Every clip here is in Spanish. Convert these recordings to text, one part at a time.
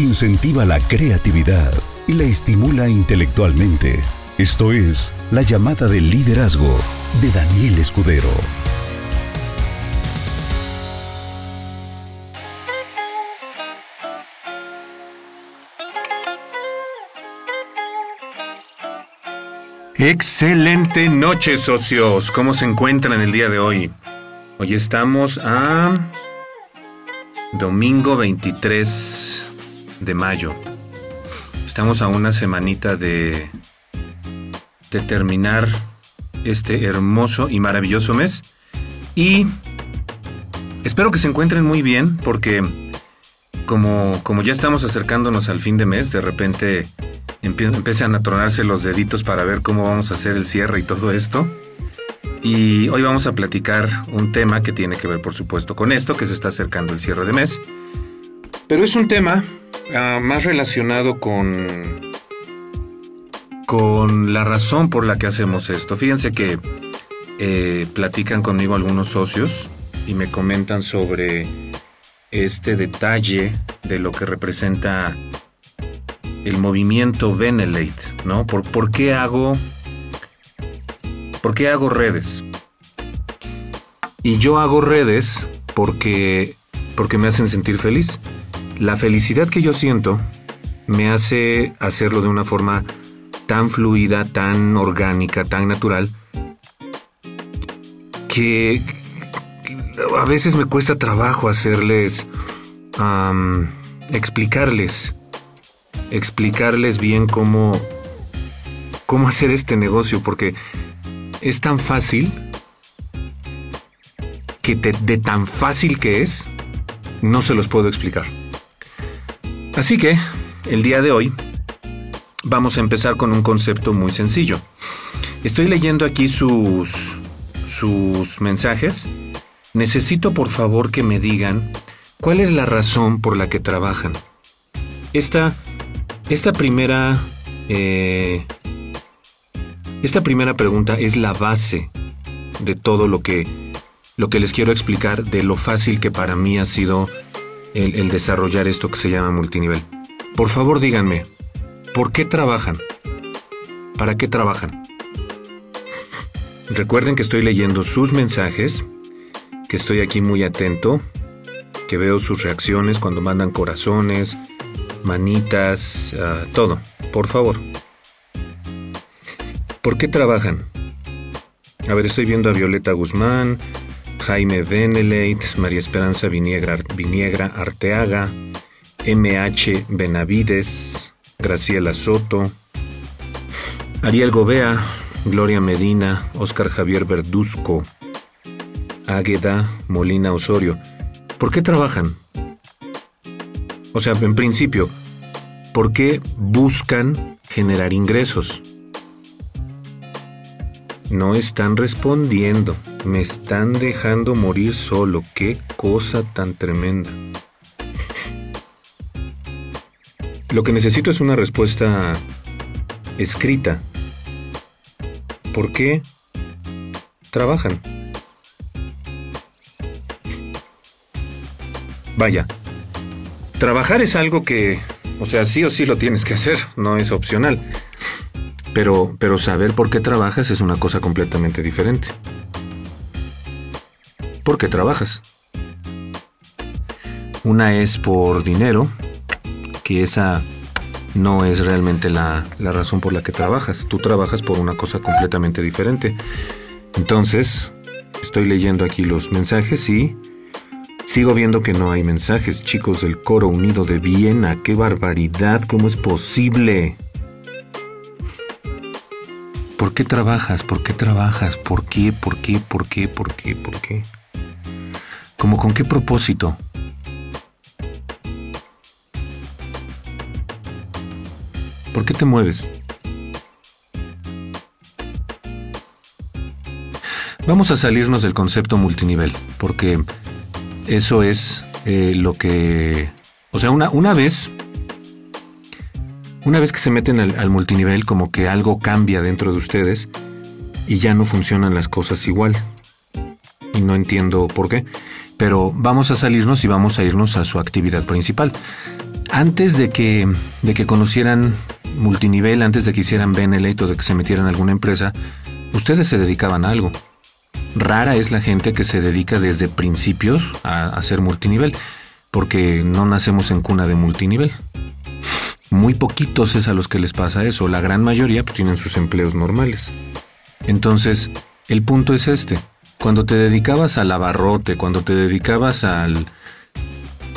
incentiva la creatividad y la estimula intelectualmente. Esto es La llamada del liderazgo de Daniel Escudero. Excelente noche, socios. ¿Cómo se encuentran el día de hoy? Hoy estamos a domingo 23 de mayo. Estamos a una semanita de, terminar este hermoso y maravilloso mes. Y espero que se encuentren muy bien porque como, como ya estamos acercándonos al fin de mes, de repente empiezan a tronarse los deditos para ver cómo vamos a hacer el cierre y todo esto. Y hoy vamos a platicar un tema que tiene que ver, por supuesto, con esto, que se está acercando el cierre de mes. Pero es un tema ah, más relacionado con, con la razón por la que hacemos esto. Fíjense que eh, platican conmigo algunos socios y me comentan sobre este detalle de lo que representa el movimiento Benelate, ¿no? ¿Por, ¿Por, qué hago por qué hago redes? Y yo hago redes porque porque me hacen sentir feliz. La felicidad que yo siento me hace hacerlo de una forma tan fluida, tan orgánica, tan natural que a veces me cuesta trabajo hacerles explicarles explicarles bien cómo, cómo hacer este negocio, porque es tan fácil que de tan fácil que es, no se los puedo explicar. Así que, el día de hoy, vamos a empezar con un concepto muy sencillo. Estoy leyendo aquí sus, sus mensajes. Necesito por favor que me digan cuál es la razón por la que trabajan. Esta esta primera. Eh, esta primera pregunta es la base de todo lo que, lo que les quiero explicar de lo fácil que para mí ha sido el, desarrollar esto que se llama multinivel. Por favor, díganme, ¿por qué trabajan? ¿Para qué trabajan? Recuerden que estoy leyendo sus mensajes, que estoy aquí muy atento, que veo sus reacciones cuando mandan corazones, manitas, ah, todo, por favor. ¿Por qué trabajan? A ver, estoy viendo a Violeta Guzmán, Jaime Beneleit, María Esperanza Viniegra, Arteaga, MH Benavides, Graciela Soto, Ariel Gobea, Gloria Medina, Oscar Javier Verduzco, Águeda Molina Osorio. ¿Por qué trabajan? O sea, en principio, ¿por qué buscan generar ingresos? No están respondiendo, me están dejando morir solo. Qué cosa tan tremenda. Lo que necesito es una respuesta escrita. ¿Por qué trabajan? Vaya, Trabajar es algo que, o sea, sí o sí lo tienes que hacer, no es opcional. Pero, pero saber por qué trabajas es una cosa completamente diferente. ¿Por qué trabajas? Una es por dinero, que esa no es realmente la, la, razón por la que trabajas. Tú trabajas por una cosa completamente diferente. Entonces, estoy leyendo aquí los mensajes y Sigo viendo que no hay mensajes, chicos del Coro Unido de Viena. ¡Qué barbaridad! ¿Cómo es posible? ¿Por qué trabajas? ¿Por qué trabajas? ¿Por qué? ¿Por qué? ¿Por qué? ¿Por qué? ¿Por qué? ¿Cómo con qué propósito? ¿Por qué te mueves? Vamos a salirnos del concepto multinivel, porque eso es eh, lo que... O sea, una, una vez... Una vez que se meten al, multinivel, como que algo cambia dentro de ustedes y ya no funcionan las cosas igual. Y no entiendo por qué. Pero vamos a salirnos y vamos a irnos a su actividad principal. Antes de que, de que conocieran multinivel, antes de que hicieran Benelete o de que se metieran en alguna empresa, ustedes se dedicaban a algo. Rara es la gente que se dedica desde principios a hacer multinivel, porque no nacemos en cuna de multinivel. Muy poquitos es a los que les pasa eso, la gran mayoría pues, tienen sus empleos normales. Entonces, el punto es este. Cuando te dedicabas al abarrote, cuando te dedicabas al,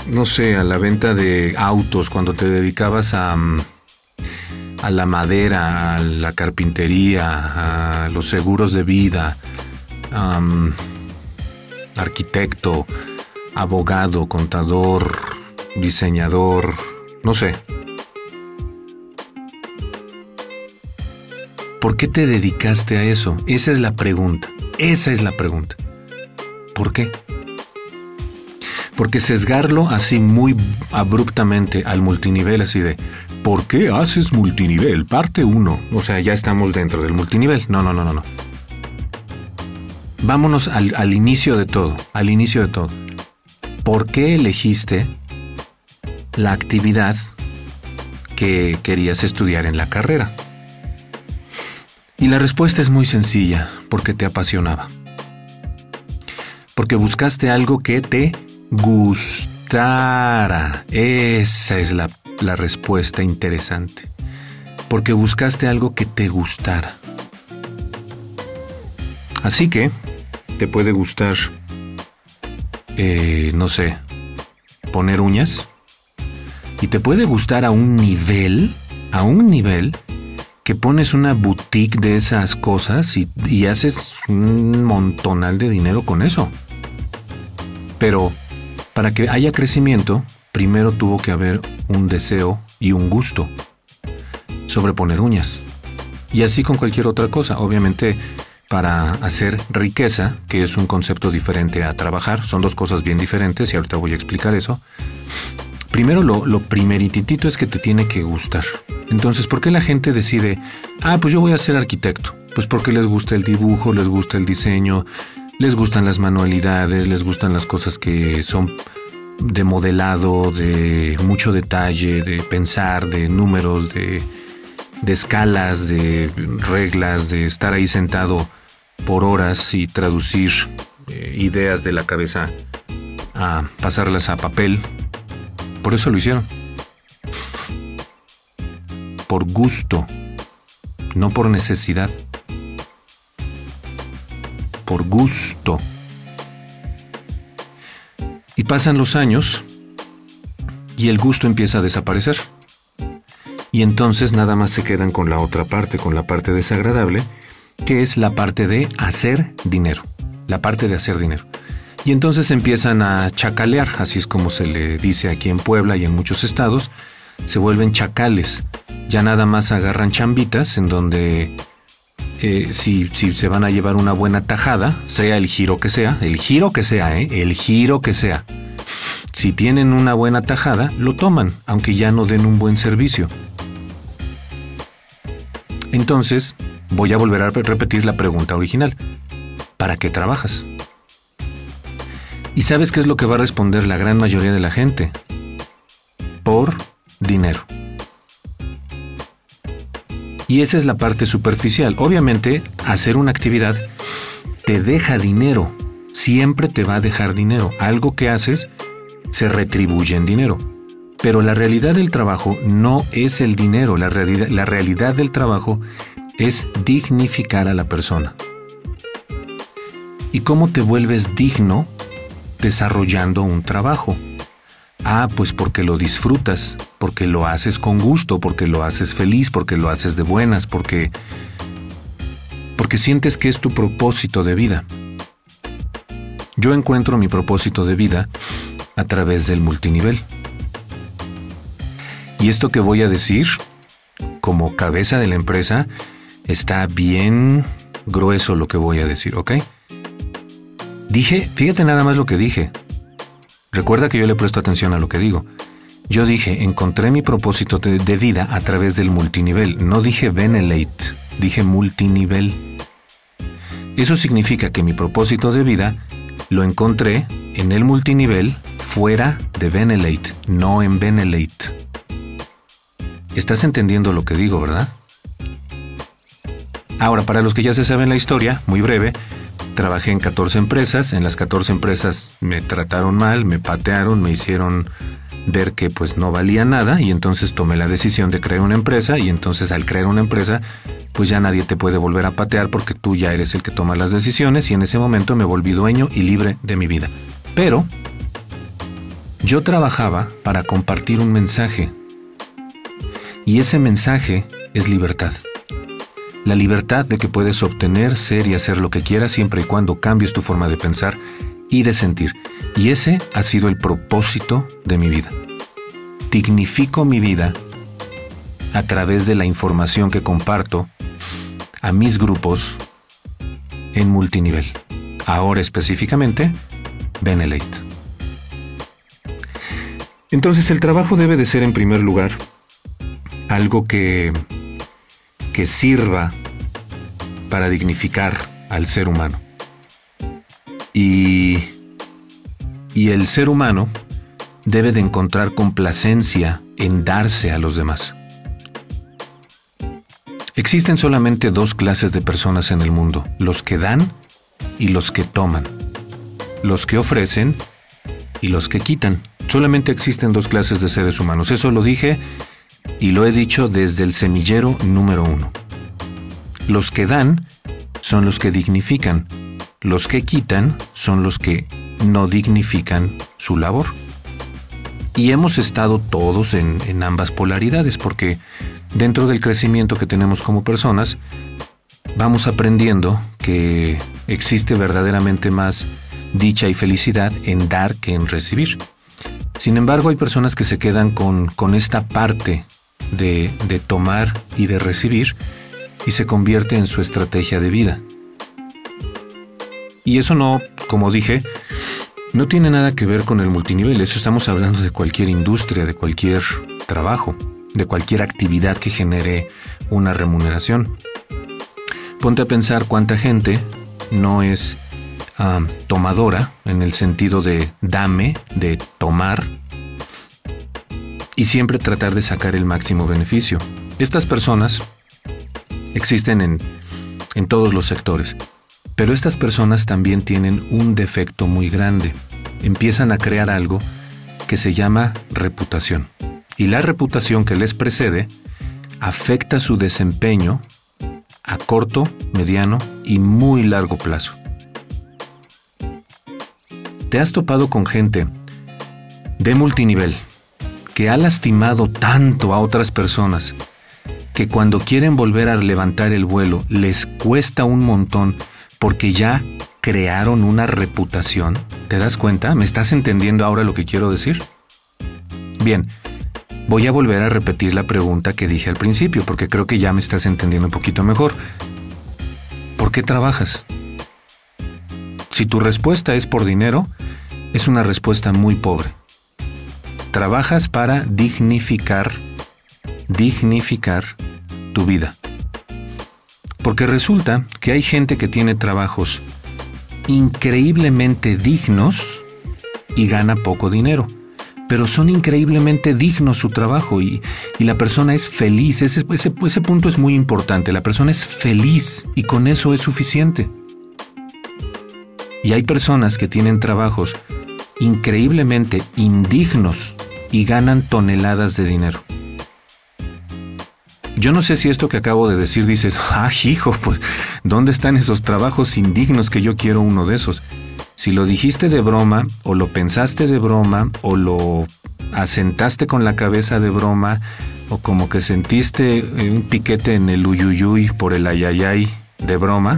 no sé, a la venta de autos, cuando te dedicabas a, mm, a la madera, a la carpintería, a los seguros de vida, arquitecto, abogado, contador, diseñador, no sé. ¿Por qué te dedicaste a eso? Esa es la pregunta. Esa es la pregunta. ¿Por qué? Porque sesgarlo así muy abruptamente al multinivel, así de, ¿por qué haces multinivel? Parte 1. O sea, ya estamos dentro del multinivel. No, no, no, no, no. Vámonos al, al inicio de todo, al inicio de todo. ¿Por qué elegiste la actividad que querías estudiar en la carrera? Y la respuesta es muy sencilla, porque te apasionaba. Porque buscaste algo que te gustara. Esa es la, la respuesta interesante. Porque buscaste algo que te gustara. Así que te puede gustar, eh, no sé, poner uñas. Y te puede gustar a un nivel, a un nivel, que pones una boutique de esas cosas y, haces un montonal de dinero con eso. Pero para que haya crecimiento, primero tuvo que haber un deseo y un gusto sobre poner uñas. Y así con cualquier otra cosa. Obviamente para hacer riqueza, que es un concepto diferente a trabajar. Son dos cosas bien diferentes y ahorita voy a explicar eso. Primero, lo, lo primerititito es que te tiene que gustar. Entonces, ¿por qué la gente decide, ah, pues yo voy a ser arquitecto? Pues porque les gusta el dibujo, les gusta el diseño, les gustan las manualidades, les gustan las cosas que son de modelado, de mucho detalle, de pensar, de números, de, escalas, de reglas, de estar ahí sentado por horas y traducir eh, ideas de la cabeza a pasarlas a papel. Por eso lo hicieron. Por gusto, no por necesidad. Por gusto. Y pasan los años y el gusto empieza a desaparecer. Y entonces nada más se quedan con la otra parte, con la parte desagradable, que es la parte de hacer dinero, la parte de hacer dinero. Y entonces empiezan a chacalear, así es como se le dice aquí en Puebla y en muchos estados, se vuelven chacales. Ya nada más agarran chambitas en donde eh, si, si, se van a llevar una buena tajada, sea el giro que sea, el giro que sea, ¿eh? el giro que sea. Si tienen una buena tajada, lo toman, aunque ya no den un buen servicio. Entonces, Voy a volver a repetir la pregunta original. ¿Para qué trabajas? ¿Y sabes qué es lo que va a responder la gran mayoría de la gente? Por dinero. Y esa es la parte superficial. Obviamente, hacer una actividad te deja dinero. Siempre te va a dejar dinero. Algo que haces se retribuye en dinero. Pero la realidad del trabajo no es el dinero. La realidad, la realidad del trabajo es dignificar a la persona. ¿Y cómo te vuelves digno desarrollando un trabajo? Ah, pues porque lo disfrutas, porque lo haces con gusto, porque lo haces feliz, porque lo haces de buenas, porque porque sientes que es tu propósito de vida. Yo encuentro mi propósito de vida a través del multinivel. Y esto que voy a decir, como cabeza de la empresa, Está bien grueso lo que voy a decir, ¿ok? Dije, fíjate nada más lo que dije. Recuerda que yo le presto atención a lo que digo. Yo dije, encontré mi propósito de, vida a través del multinivel. No dije Benelate, dije multinivel. Eso significa que mi propósito de vida lo encontré en el multinivel fuera de Benelate, no en Benelate. Estás entendiendo lo que digo, ¿verdad? Ahora, para los que ya se saben la historia, muy breve, trabajé en 14 empresas, en las 14 empresas me trataron mal, me patearon, me hicieron ver que pues no valía nada y entonces tomé la decisión de crear una empresa y entonces al crear una empresa pues ya nadie te puede volver a patear porque tú ya eres el que toma las decisiones y en ese momento me volví dueño y libre de mi vida. Pero yo trabajaba para compartir un mensaje y ese mensaje es libertad. La libertad de que puedes obtener, ser y hacer lo que quieras siempre y cuando cambies tu forma de pensar y de sentir. Y ese ha sido el propósito de mi vida. Dignifico mi vida a través de la información que comparto a mis grupos en multinivel. Ahora específicamente, Benelate. Entonces el trabajo debe de ser en primer lugar algo que, que sirva para dignificar al ser humano. Y, y el ser humano debe de encontrar complacencia en darse a los demás. Existen solamente dos clases de personas en el mundo, los que dan y los que toman, los que ofrecen y los que quitan. Solamente existen dos clases de seres humanos. Eso lo dije y lo he dicho desde el semillero número uno. Los que dan son los que dignifican, los que quitan son los que no dignifican su labor. Y hemos estado todos en, ambas polaridades porque dentro del crecimiento que tenemos como personas, vamos aprendiendo que existe verdaderamente más dicha y felicidad en dar que en recibir. Sin embargo, hay personas que se quedan con, con esta parte de, de tomar y de recibir y se convierte en su estrategia de vida. Y eso no, como dije, no tiene nada que ver con el multinivel, eso estamos hablando de cualquier industria, de cualquier trabajo, de cualquier actividad que genere una remuneración. Ponte a pensar cuánta gente no es ah, tomadora en el sentido de dame, de tomar, y siempre tratar de sacar el máximo beneficio. Estas personas existen en, en todos los sectores, pero estas personas también tienen un defecto muy grande. Empiezan a crear algo que se llama reputación. Y la reputación que les precede afecta su desempeño a corto, mediano y muy largo plazo. ¿Te has topado con gente de multinivel que ha lastimado tanto a otras personas que cuando quieren volver a levantar el vuelo les cuesta un montón porque ya crearon una reputación. ¿Te das cuenta? ¿Me estás entendiendo ahora lo que quiero decir? Bien, voy a volver a repetir la pregunta que dije al principio porque creo que ya me estás entendiendo un poquito mejor. ¿Por qué trabajas? Si tu respuesta es por dinero, es una respuesta muy pobre. Trabajas para dignificar, dignificar tu vida. Porque resulta que hay gente que tiene trabajos increíblemente dignos y gana poco dinero. Pero son increíblemente dignos su trabajo y, la persona es feliz. Ese, ese, ese punto es muy importante. La persona es feliz y con eso es suficiente. Y hay personas que tienen trabajos increíblemente indignos y ganan toneladas de dinero. Yo no sé si esto que acabo de decir dices, ah, hijo, pues, ¿dónde están esos trabajos indignos que yo quiero uno de esos? Si lo dijiste de broma, o lo pensaste de broma, o lo asentaste con la cabeza de broma, o como que sentiste eh, un piquete en el uyuyuy por el ayayay de broma,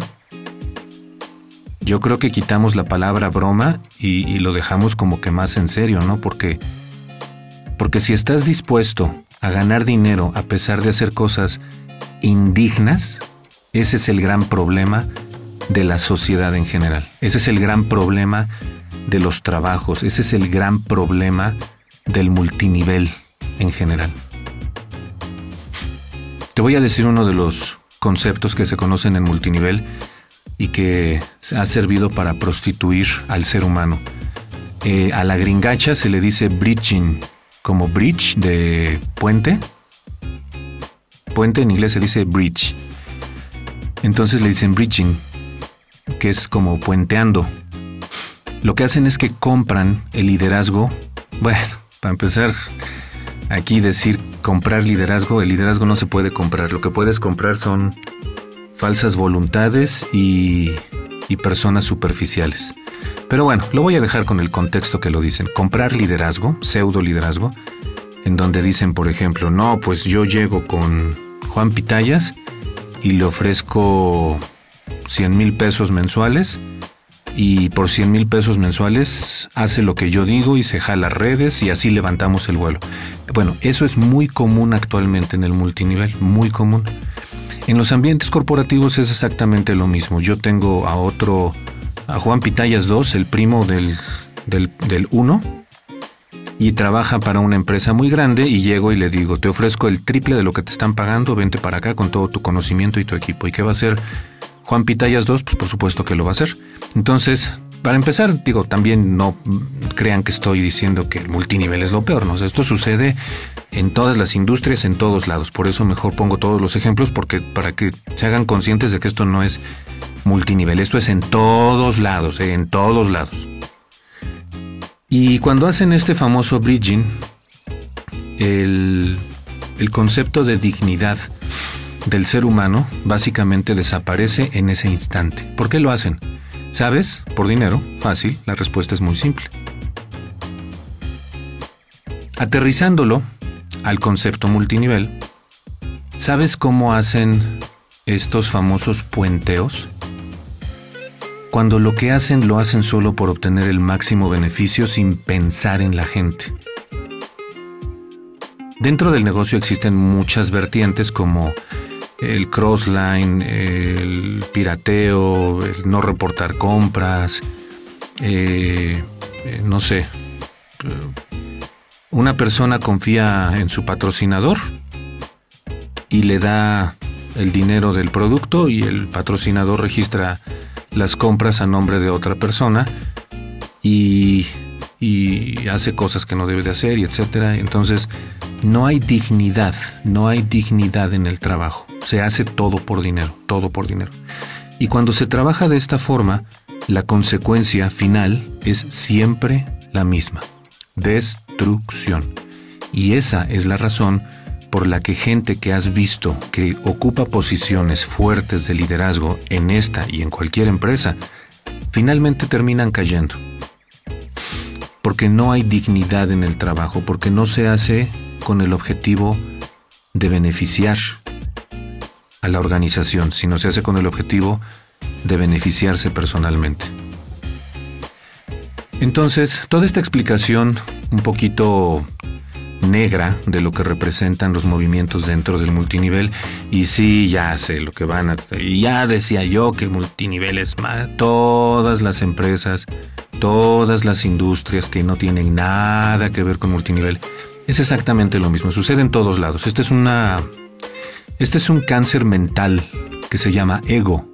yo creo que quitamos la palabra broma y, y lo dejamos como que más en serio, ¿no? Porque porque si estás dispuesto a ganar dinero a pesar de hacer cosas indignas, ese es el gran problema de la sociedad en general. Ese es el gran problema de los trabajos. Ese es el gran problema del multinivel en general. Te voy a decir uno de los conceptos que se conocen en multinivel y que ha servido para prostituir al ser humano. Eh, a la gringacha se le dice bridging, como bridge de puente, puente en inglés se dice bridge. Entonces le dicen bridging, que es como puenteando. Lo que hacen es que compran el liderazgo. Bueno, para empezar, aquí decir comprar liderazgo, el liderazgo no se puede comprar. Lo que puedes comprar son falsas voluntades y, y personas superficiales. Pero bueno, lo voy a dejar con el contexto que lo dicen. Comprar liderazgo, pseudo liderazgo, en donde dicen, por ejemplo, no, pues yo llego con Juan Pitayas y le ofrezco 100 mil pesos mensuales y por 100 mil pesos mensuales hace lo que yo digo y se jala redes y así levantamos el vuelo. Bueno, eso es muy común actualmente en el multinivel, muy común. En los ambientes corporativos es exactamente lo mismo. Yo tengo a otro, a Juan Pitayas 2, el primo del, del, del 1, y trabaja para una empresa muy grande y llego y le digo, te ofrezco el triple de lo que te están pagando, vente para acá con todo tu conocimiento y tu equipo. ¿Y qué va a hacer Juan Pitayas 2? Pues por supuesto que lo va a hacer. Entonces, para empezar, digo, también no crean que estoy diciendo que el multinivel es lo peor, ¿no? esto sucede en todas las industrias, en todos lados. Por eso mejor pongo todos los ejemplos, porque para que se hagan conscientes de que esto no es multinivel, esto es en todos lados, ¿eh? en todos lados. Y cuando hacen este famoso bridging, el, concepto de dignidad del ser humano básicamente desaparece en ese instante. ¿Por qué lo hacen? ¿Sabes? Por dinero. Fácil. La respuesta es muy simple. Aterrizándolo al concepto multinivel, ¿sabes cómo hacen estos famosos puenteos? Cuando lo que hacen lo hacen solo por obtener el máximo beneficio sin pensar en la gente. Dentro del negocio existen muchas vertientes como el crossline, el pirateo, el no reportar compras, eh, eh, no sé. Una persona confía en su patrocinador y le da el dinero del producto y el patrocinador registra las compras a nombre de otra persona y, hace cosas que no debe de hacer y etcétera. Entonces, no hay dignidad, no hay dignidad en el trabajo. Se hace todo por dinero, todo por dinero. Y cuando se trabaja de esta forma, la consecuencia final es siempre la misma, destrucción. Y esa es la razón por la que gente que has visto que ocupa posiciones fuertes de liderazgo en esta y en cualquier empresa, finalmente terminan cayendo. Porque no hay dignidad en el trabajo, porque no se hace con el objetivo de beneficiar a la organización, sino se hace con el objetivo de beneficiarse personalmente. Entonces, toda esta explicación un poquito negra de lo que representan los movimientos dentro del multinivel. Y sí, ya sé lo que van a... Ya decía yo que multinivel es más... Todas las empresas, todas las industrias que no tienen nada que ver con multinivel. Es exactamente lo mismo, sucede en todos lados. Este es una... Este es un cáncer mental que se llama ego,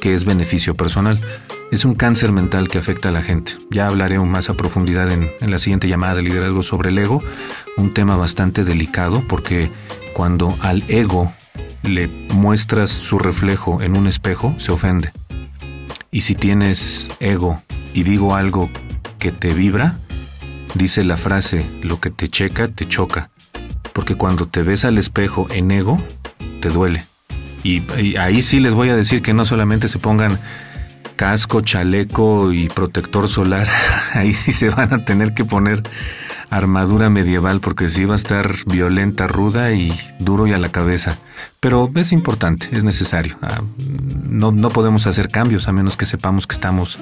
que es beneficio personal es un cáncer mental que afecta a la gente. Ya hablaré más a profundidad en, la siguiente llamada de liderazgo sobre el ego, un tema bastante delicado porque cuando al ego le muestras su reflejo en un espejo, se ofende. Y si tienes ego y digo algo que te vibra, dice la frase, lo que te checa, te choca. Porque cuando te ves al espejo en ego, te duele. y ahí sí les voy a decir que no solamente se pongan casco, chaleco y protector solar, ahí sí se van a tener que poner armadura medieval porque sí va a estar violenta, ruda y duro y a la cabeza. Pero es importante, es necesario. Ah, no, no podemos hacer cambios a menos que sepamos que estamos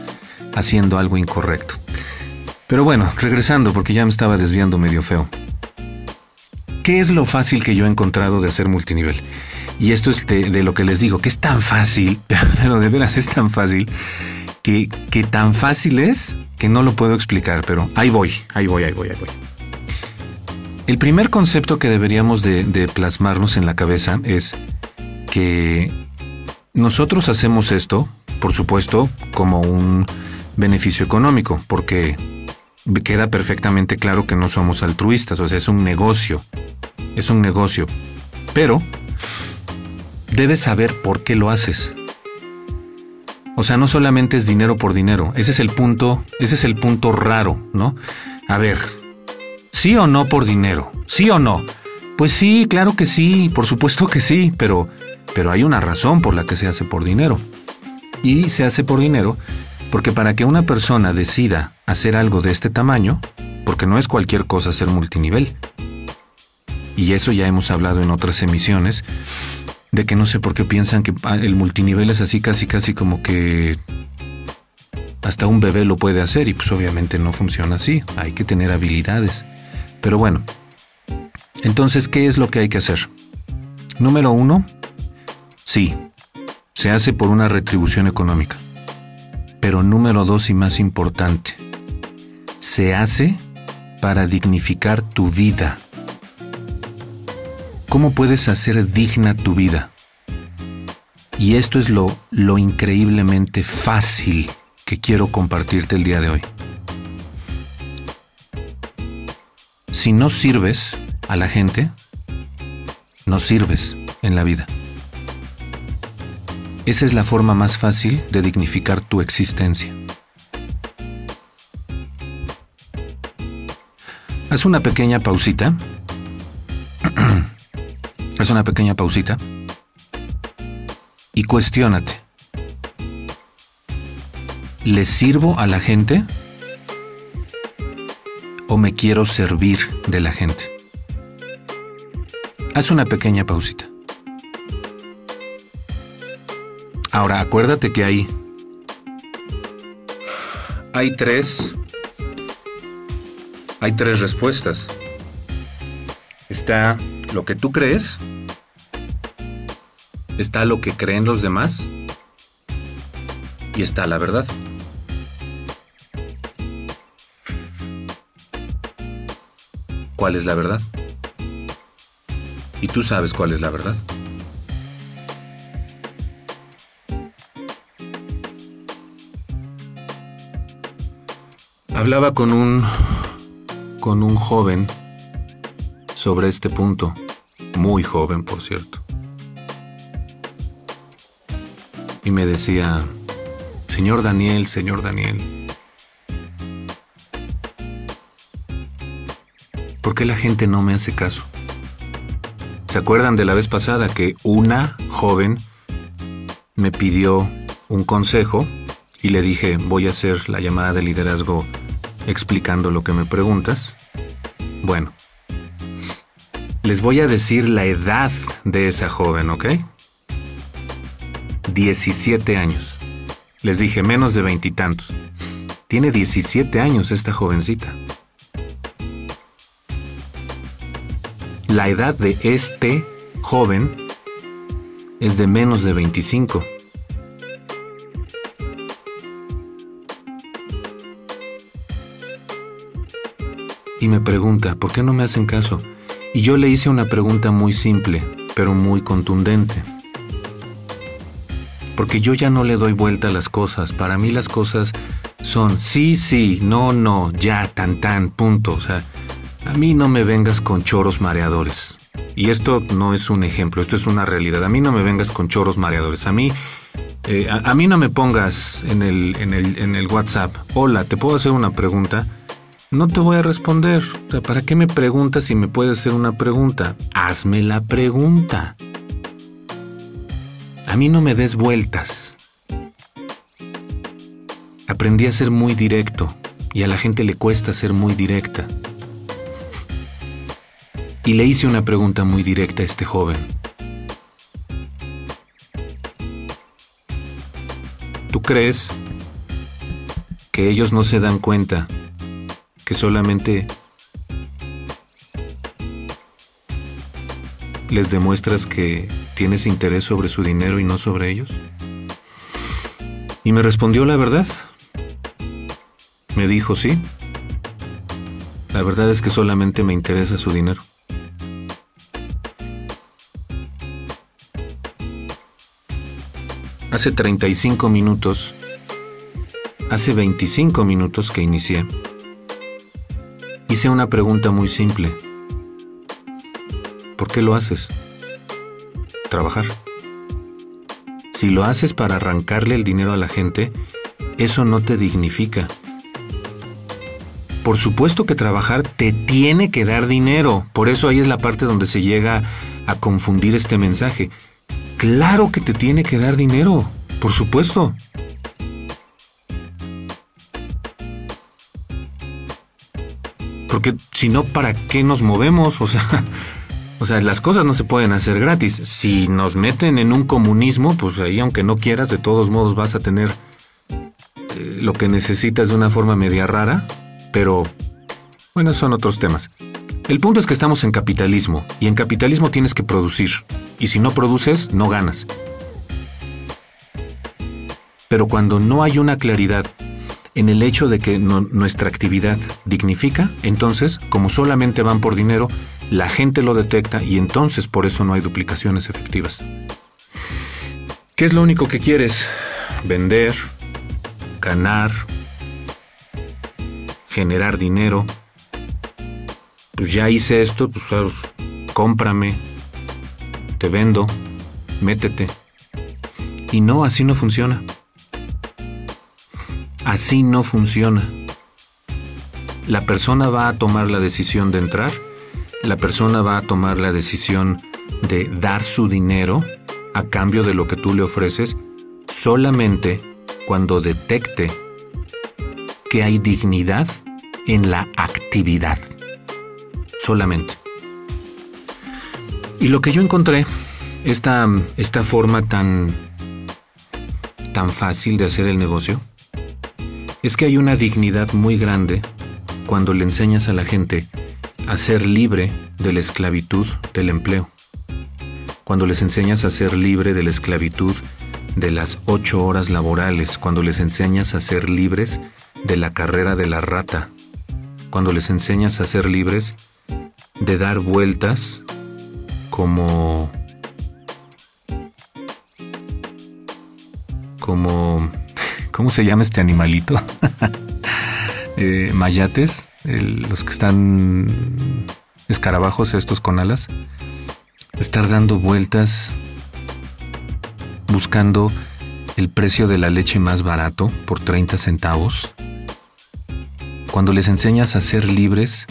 haciendo algo incorrecto. Pero bueno, regresando porque ya me estaba desviando medio feo. ¿Qué es lo fácil que yo he encontrado de hacer multinivel? Y esto es de, lo que les digo, que es tan fácil, pero de veras es tan fácil, que, que tan fácil es que no lo puedo explicar, pero ahí voy, ahí voy, ahí voy, ahí voy. El primer concepto que deberíamos de, plasmarnos en la cabeza es que nosotros hacemos esto, por supuesto, como un beneficio económico, porque queda perfectamente claro que no somos altruistas, o sea, es un negocio, es un negocio Pero debes saber por qué lo haces. O sea, no solamente es dinero por dinero, ese es el punto, ese es el punto raro, ¿no? A ver, ¿sí o no por dinero? ¿Sí o no? Pues sí, claro que sí, por supuesto que sí, pero pero hay una razón por la que se hace por dinero. Y se hace por dinero porque para que una persona decida hacer algo de este tamaño, porque no es cualquier cosa ser multinivel, y eso ya hemos hablado en otras emisiones, de que no sé por qué piensan que ah, el multinivel es así casi casi como que hasta un bebé lo puede hacer y pues obviamente no funciona así, hay que tener habilidades. Pero bueno, entonces, ¿qué es lo que hay que hacer? Número uno, sí, se hace por una retribución económica. Pero número dos y más importante, se hace para dignificar tu vida. ¿Cómo puedes hacer digna tu vida? Y esto es lo, lo increíblemente fácil que quiero compartirte el día de hoy. Si no sirves a la gente, no sirves en la vida. Esa es la forma más fácil de dignificar tu existencia. Haz una pequeña pausita. Haz una pequeña pausita. Y cuestiónate. ¿Le sirvo a la gente? ¿O me quiero servir de la gente? Haz una pequeña pausita. Ahora, acuérdate que hay. Hay tres. Hay tres respuestas. Está lo que tú crees. Está lo que creen los demás. Y está la verdad. ¿Cuál es la verdad? Y tú sabes cuál es la verdad. Hablaba con un con un joven sobre este punto, muy joven por cierto. Me decía, "Señor Daniel, señor Daniel, ¿por qué la gente no me hace caso?" ¿Se acuerdan de la vez pasada que una joven me pidió un consejo y le dije, voy a hacer la llamada de liderazgo explicando lo que me preguntas? Bueno, les voy a decir la edad de esa joven, ¿ok? 17 años. Les dije menos de veintitantos. Tiene 17 años esta jovencita. La edad de este joven es de menos de 25. Y me pregunta, ¿por qué no me hacen caso? Y yo le hice una pregunta muy simple, pero muy contundente. Porque yo ya no le doy vuelta a las cosas. Para mí las cosas son sí, sí, no, no, ya, tan, tan, punto. O sea, a mí no me vengas con choros mareadores. Y esto no es un ejemplo, esto es una realidad. A mí no me vengas con choros mareadores. A mí, eh, a, mí no me pongas en el, en, el, en el WhatsApp, hola, ¿te puedo hacer una pregunta? No te voy a responder. O sea, ¿para qué me preguntas si me puedes hacer una pregunta? Hazme la pregunta. A mí no me des vueltas. Aprendí a ser muy directo y a la gente le cuesta ser muy directa. Y le hice una pregunta muy directa a este joven. ¿Tú crees que ellos no se dan cuenta que solamente les demuestras que tienes interés sobre su dinero y no sobre ellos? Y me respondió la verdad. Me dijo, sí. La verdad es que solamente me interesa su dinero. Hace 35 minutos, hace 25 minutos que inicié, hice una pregunta muy simple. ¿Por qué lo haces? Trabajar. Si lo haces para arrancarle el dinero a la gente, eso no te dignifica. Por supuesto que trabajar te tiene que dar dinero. Por eso ahí es la parte donde se llega a confundir este mensaje. Claro que te tiene que dar dinero. Por supuesto. Porque si no, ¿para qué nos movemos? O sea, o sea, las cosas no se pueden hacer gratis. Si nos meten en un comunismo, pues ahí aunque no quieras, de todos modos vas a tener eh, lo que necesitas de una forma media rara. Pero, bueno, son otros temas. El punto es que estamos en capitalismo y en capitalismo tienes que producir. Y si no produces, no ganas. Pero cuando no hay una claridad en el hecho de que nuestra actividad dignifica, entonces, como solamente van por dinero, la gente lo detecta y entonces por eso no hay duplicaciones efectivas. ¿Qué es lo único que quieres? Vender, ganar, generar dinero. Pues ya hice esto, pues cómprame, te vendo, métete. Y no, así no funciona. Así no funciona. La persona va a tomar la decisión de entrar, la persona va a tomar la decisión de dar su dinero a cambio de lo que tú le ofreces solamente cuando detecte que hay dignidad en la actividad. Solamente. Y lo que yo encontré, esta, esta forma tan, tan fácil de hacer el negocio, es que hay una dignidad muy grande cuando le enseñas a la gente a ser libre de la esclavitud del empleo. Cuando les enseñas a ser libre de la esclavitud de las ocho horas laborales, cuando les enseñas a ser libres de la carrera de la rata, cuando les enseñas a ser libres de dar vueltas como como ¿Cómo se llama este animalito? Eh, mayates, los que están escarabajos estos con alas. Estar dando vueltas buscando el precio de la leche más barato por 30 centavos. Cuando les enseñas a ser libres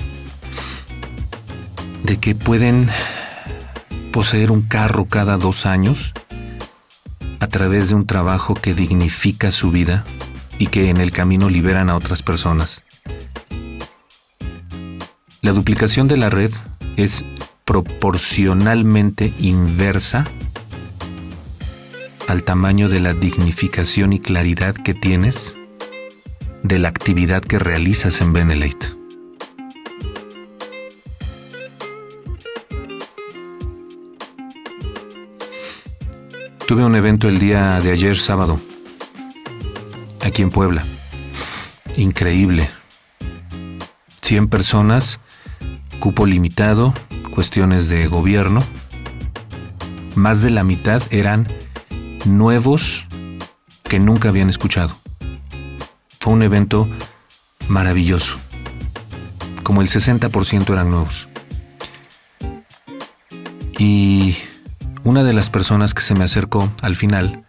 de que pueden poseer un carro cada dos años a través de un trabajo que dignifica su vida y que en el camino liberan a otras personas. La duplicación de la red es proporcionalmente inversa al tamaño de la dignificación y claridad que tienes de la actividad que realizas en Benelete. Tuve un evento el día de ayer sábado, aquí en Puebla. Increíble. 100 personas, cupo limitado, cuestiones de gobierno. Más de la mitad eran nuevos que nunca habían escuchado. Fue un evento maravilloso. Como el 60% eran nuevos. Y una de las personas que se me acercó al final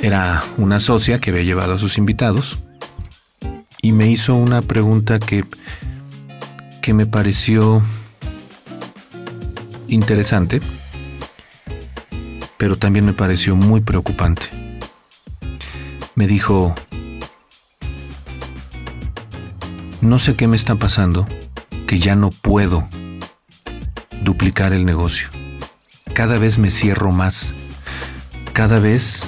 era una socia que había llevado a sus invitados y me hizo una pregunta que, que me pareció interesante, pero también me pareció muy preocupante. Me dijo, no sé qué me está pasando, que ya no puedo duplicar el negocio cada vez me cierro más. Cada vez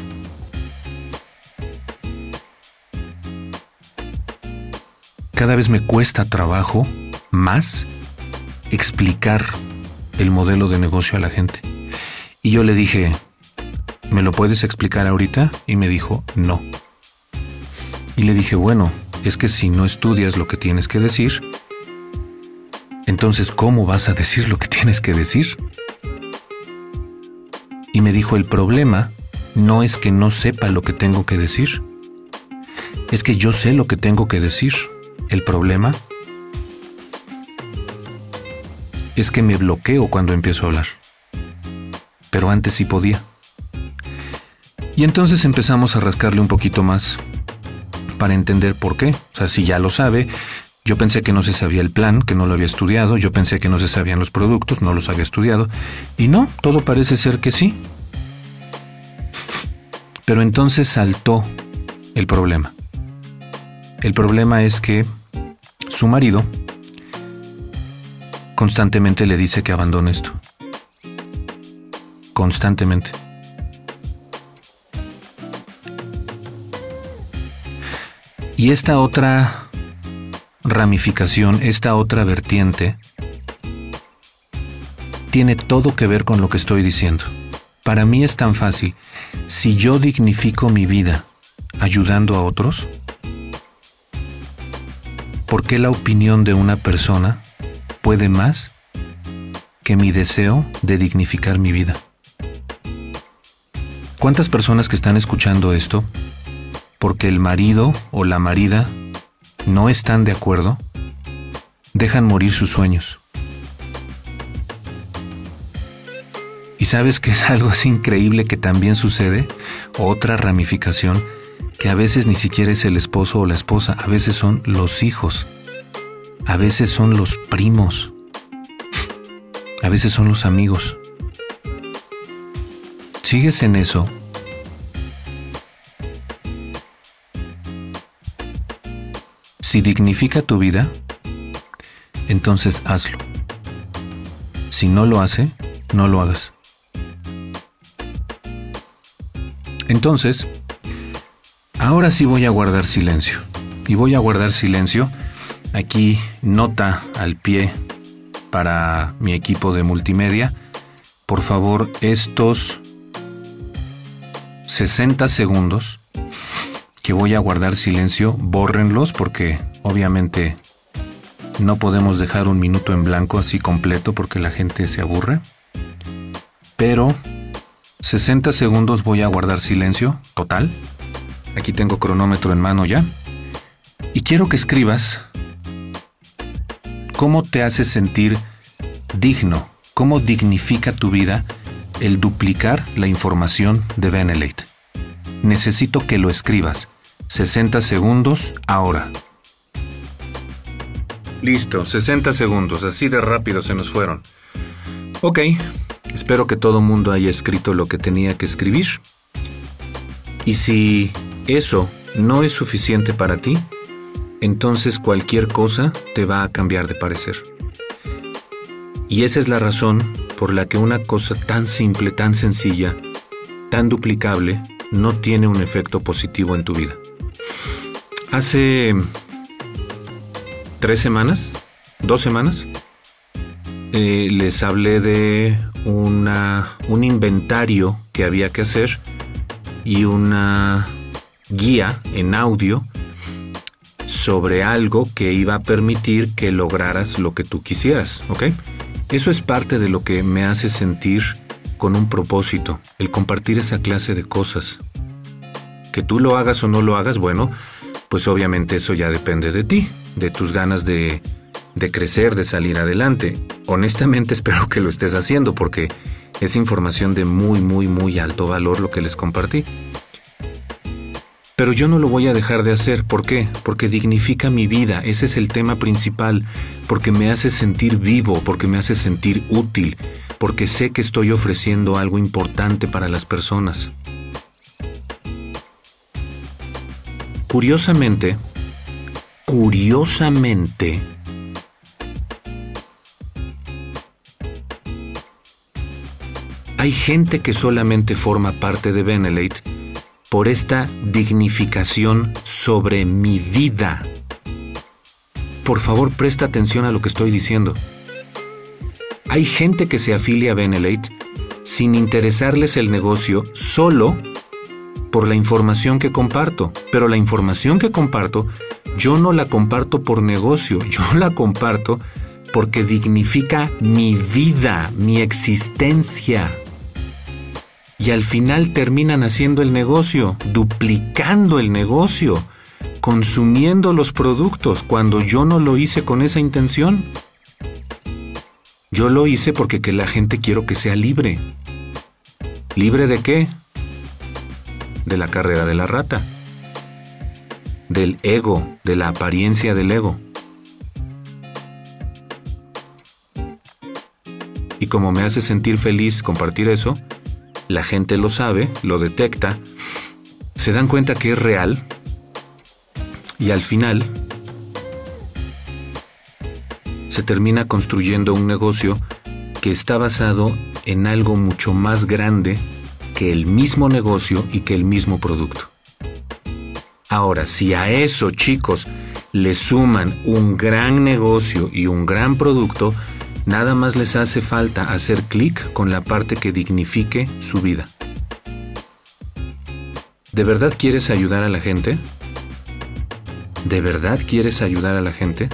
cada vez me cuesta trabajo más explicar el modelo de negocio a la gente. Y yo le dije, ¿me lo puedes explicar ahorita? Y me dijo, no. Y le dije, bueno, es que si no estudias lo que tienes que decir, entonces ¿cómo vas a decir lo que tienes que decir? y me dijo, el problema no es que no sepa lo que tengo que decir, es que yo sé lo que tengo que decir. El problema es que me bloqueo cuando empiezo a hablar. pero antes sí podía. Y entonces empezamos a rascarle un poquito más para entender por qué. O sea, si ya lo sabe, yo pensé que no se sabía el plan, que no lo había estudiado, yo pensé que no se sabían los productos, no los había estudiado, y no, todo parece ser que sí. Pero entonces saltó el problema. El problema es que su marido constantemente le dice que abandone esto. Constantemente. Y esta otra ramificación, esta otra vertiente, tiene todo que ver con lo que estoy diciendo. Para mí es tan fácil. Si yo dignifico mi vida ayudando a otros, ¿por qué la opinión de una persona puede más que mi deseo de dignificar mi vida? ¿Cuántas personas que están escuchando esto, porque el marido o la marida no están de acuerdo, dejan morir sus sueños? ¿Y sabes que es algo así increíble que también sucede? Otra ramificación, que a veces ni siquiera es el esposo o la esposa, a veces son los hijos, a veces son los primos, a veces son los amigos sigues en eso, si dignifica tu vida, entonces hazlo. Si no lo hace, no lo hagas. Entonces, ahora sí voy a guardar silencio. Y voy a guardar silencio. Aquí nota al pie para mi equipo de multimedia. Por favor, estos 60 segundos que voy a guardar silencio, bórrenlos porque obviamente no podemos dejar un minuto en blanco así completo porque la gente se aburre. Pero 60 segundos voy a guardar silencio total. Aquí tengo cronómetro en mano ya. Y quiero que escribas cómo te hace sentir digno, cómo dignifica tu vida el duplicar la información de Benelete. Necesito que lo escribas. 60 segundos ahora. Listo, 60 segundos, así de rápido se nos fueron. Ok, espero que todo mundo haya escrito lo que tenía que escribir. Y si eso no es suficiente para ti, entonces cualquier cosa te va a cambiar de parecer. Y esa es la razón por la que una cosa tan simple, tan sencilla, tan duplicable, no tiene un efecto positivo en tu vida. Hace tres semanas, dos semanas, eh, les hablé de una, un inventario que había que hacer y una guía en audio sobre algo que iba a permitir que lograras lo que tú quisieras, ¿ok? Eso es parte de lo que me hace sentir con un propósito, el compartir esa clase de cosas. Que tú lo hagas o no lo hagas, bueno, pues obviamente eso ya depende de ti, de tus ganas de, de crecer, de salir adelante. Honestamente espero que lo estés haciendo porque es información de muy, muy, muy alto valor lo que les compartí. Pero yo no lo voy a dejar de hacer. ¿Por qué? Porque dignifica mi vida. Ese es el tema principal. Porque me hace sentir vivo, porque me hace sentir útil, porque sé que estoy ofreciendo algo importante para las personas. Curiosamente, curiosamente, hay gente que solamente forma parte de Benelate por esta dignificación sobre mi vida. Por favor, presta atención a lo que estoy diciendo. Hay gente que se afilia a Benelate sin interesarles el negocio solo por la información que comparto. Pero la información que comparto, yo no la comparto por negocio, yo la comparto porque dignifica mi vida, mi existencia y al final terminan haciendo el negocio, duplicando el negocio, consumiendo los productos cuando yo no lo hice con esa intención. Yo lo hice porque que la gente quiero que sea libre. ¿Libre de qué? De la carrera de la rata, del ego, de la apariencia del ego. Y como me hace sentir feliz compartir eso, la gente lo sabe, lo detecta, se dan cuenta que es real y al final se termina construyendo un negocio que está basado en algo mucho más grande que el mismo negocio y que el mismo producto. Ahora, si a eso, chicos, le suman un gran negocio y un gran producto, nada más les hace falta hacer clic con la parte que dignifique su vida. ¿De verdad quieres ayudar a la gente? ¿De verdad quieres ayudar a la gente?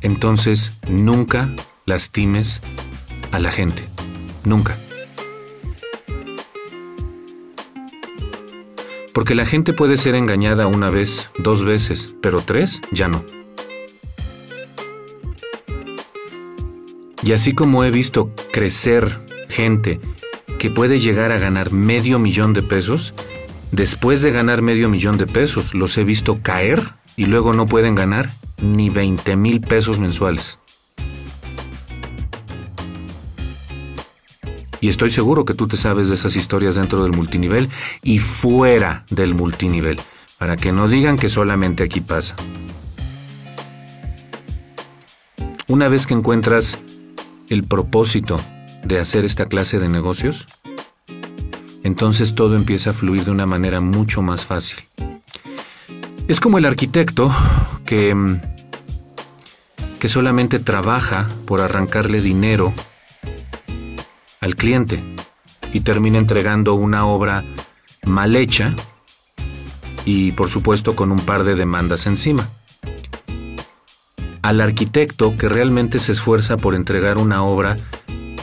Entonces nunca lastimes a la gente. Nunca. Porque la gente puede ser engañada una vez, dos veces, pero tres ya no. Y así como he visto crecer gente que puede llegar a ganar medio millón de pesos, después de ganar medio millón de pesos los he visto caer y luego no pueden ganar ni 20 mil pesos mensuales. Y estoy seguro que tú te sabes de esas historias dentro del multinivel y fuera del multinivel, para que no digan que solamente aquí pasa. Una vez que encuentras el propósito de hacer esta clase de negocios, entonces todo empieza a fluir de una manera mucho más fácil. Es como el arquitecto que, mm, que solamente trabaja por arrancarle dinero al cliente y termina entregando una obra mal hecha y por supuesto con un par de demandas encima. Al arquitecto que realmente se esfuerza por entregar una obra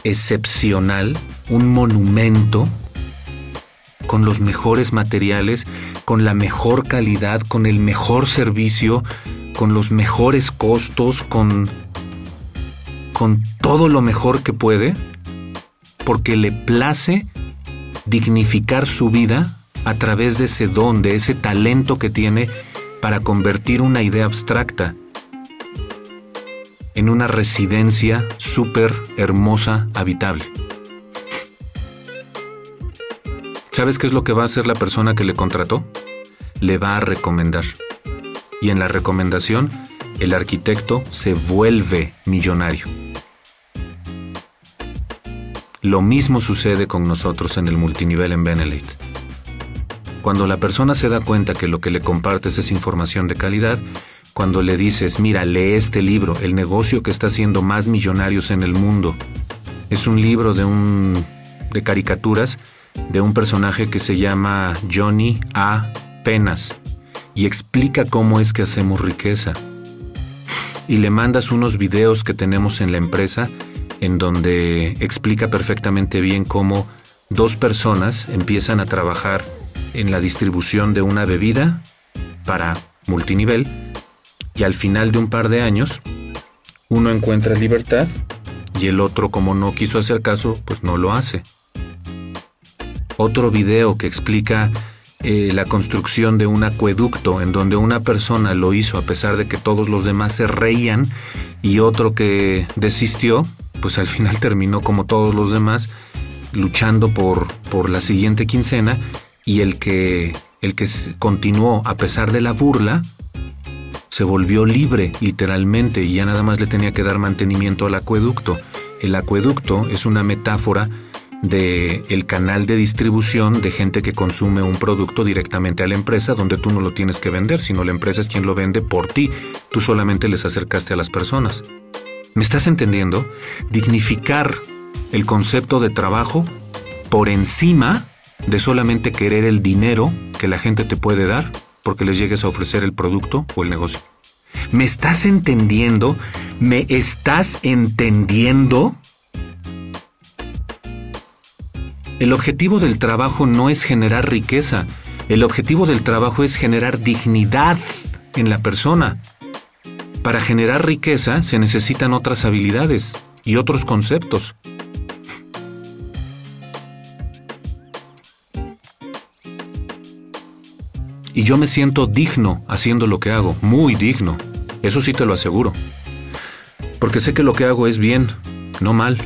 excepcional, un monumento, con los mejores materiales, con la mejor calidad, con el mejor servicio, con los mejores costos, con, con todo lo mejor que puede, porque le place dignificar su vida a través de ese don, de ese talento que tiene para convertir una idea abstracta en una residencia súper hermosa, habitable. ¿Sabes qué es lo que va a hacer la persona que le contrató? Le va a recomendar. Y en la recomendación, el arquitecto se vuelve millonario. Lo mismo sucede con nosotros en el multinivel en Benelit. Cuando la persona se da cuenta que lo que le compartes es información de calidad, cuando le dices, mira, lee este libro, el negocio que está haciendo más millonarios en el mundo, es un libro de un de caricaturas de un personaje que se llama Johnny A. Penas y explica cómo es que hacemos riqueza. Y le mandas unos videos que tenemos en la empresa en donde explica perfectamente bien cómo dos personas empiezan a trabajar en la distribución de una bebida para multinivel y al final de un par de años uno encuentra libertad y el otro como no quiso hacer caso pues no lo hace. Otro video que explica eh, la construcción de un acueducto en donde una persona lo hizo a pesar de que todos los demás se reían y otro que desistió, pues al final terminó como todos los demás luchando por, por la siguiente quincena y el que, el que continuó a pesar de la burla, se volvió libre literalmente y ya nada más le tenía que dar mantenimiento al acueducto. El acueducto es una metáfora de el canal de distribución de gente que consume un producto directamente a la empresa donde tú no lo tienes que vender, sino la empresa es quien lo vende por ti. Tú solamente les acercaste a las personas. ¿Me estás entendiendo? Dignificar el concepto de trabajo por encima de solamente querer el dinero que la gente te puede dar porque les llegues a ofrecer el producto o el negocio. ¿Me estás entendiendo? ¿Me estás entendiendo? El objetivo del trabajo no es generar riqueza, el objetivo del trabajo es generar dignidad en la persona. Para generar riqueza se necesitan otras habilidades y otros conceptos. Y yo me siento digno haciendo lo que hago, muy digno. Eso sí te lo aseguro. Porque sé que lo que hago es bien, no mal.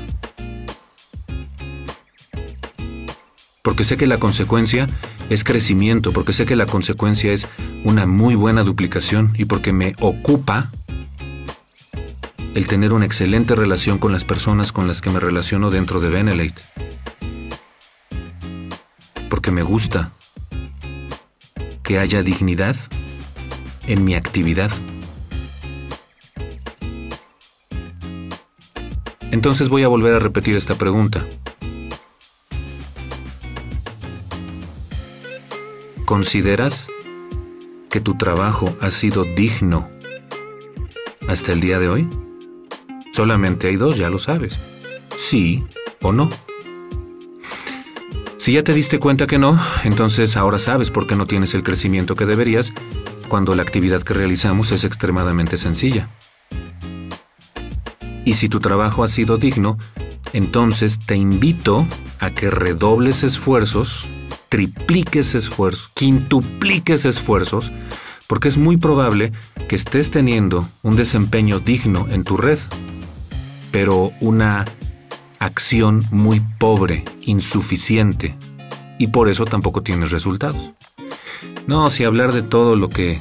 Porque sé que la consecuencia es crecimiento, porque sé que la consecuencia es una muy buena duplicación y porque me ocupa el tener una excelente relación con las personas con las que me relaciono dentro de Benelate. Porque me gusta que haya dignidad en mi actividad. Entonces voy a volver a repetir esta pregunta. ¿Consideras que tu trabajo ha sido digno hasta el día de hoy? Solamente hay dos, ya lo sabes. Sí o no. Si ya te diste cuenta que no, entonces ahora sabes por qué no tienes el crecimiento que deberías cuando la actividad que realizamos es extremadamente sencilla. Y si tu trabajo ha sido digno, entonces te invito a que redobles esfuerzos tripliques esfuerzos, quintupliques esfuerzos, porque es muy probable que estés teniendo un desempeño digno en tu red, pero una acción muy pobre, insuficiente, y por eso tampoco tienes resultados. No, si hablar de todo lo que,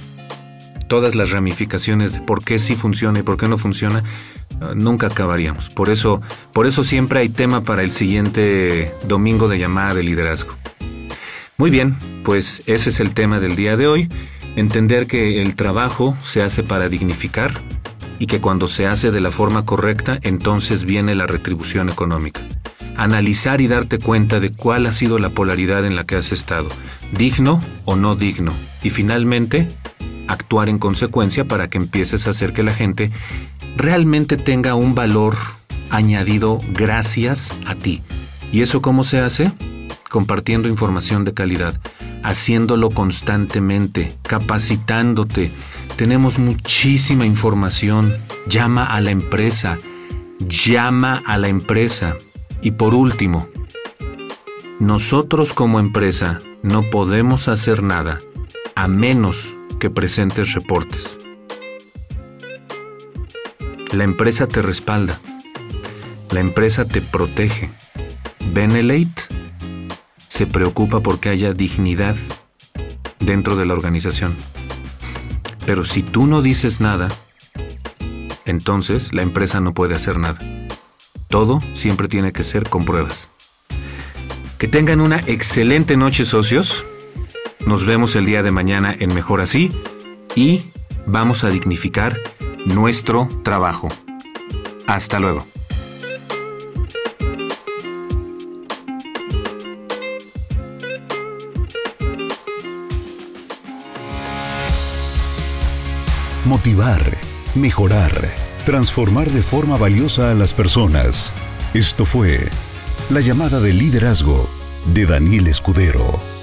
todas las ramificaciones de por qué sí funciona y por qué no funciona, nunca acabaríamos. Por eso, por eso siempre hay tema para el siguiente domingo de llamada de liderazgo. Muy bien, pues ese es el tema del día de hoy. Entender que el trabajo se hace para dignificar y que cuando se hace de la forma correcta, entonces viene la retribución económica. Analizar y darte cuenta de cuál ha sido la polaridad en la que has estado, digno o no digno. Y finalmente, actuar en consecuencia para que empieces a hacer que la gente realmente tenga un valor añadido gracias a ti. ¿Y eso cómo se hace? compartiendo información de calidad, haciéndolo constantemente, capacitándote. Tenemos muchísima información. Llama a la empresa. Llama a la empresa. Y por último, nosotros como empresa no podemos hacer nada a menos que presentes reportes. La empresa te respalda. La empresa te protege. Benelate se preocupa porque haya dignidad dentro de la organización. Pero si tú no dices nada, entonces la empresa no puede hacer nada. Todo siempre tiene que ser con pruebas. Que tengan una excelente noche socios. Nos vemos el día de mañana en Mejor Así y vamos a dignificar nuestro trabajo. Hasta luego. Motivar, mejorar, transformar de forma valiosa a las personas. Esto fue la llamada de liderazgo de Daniel Escudero.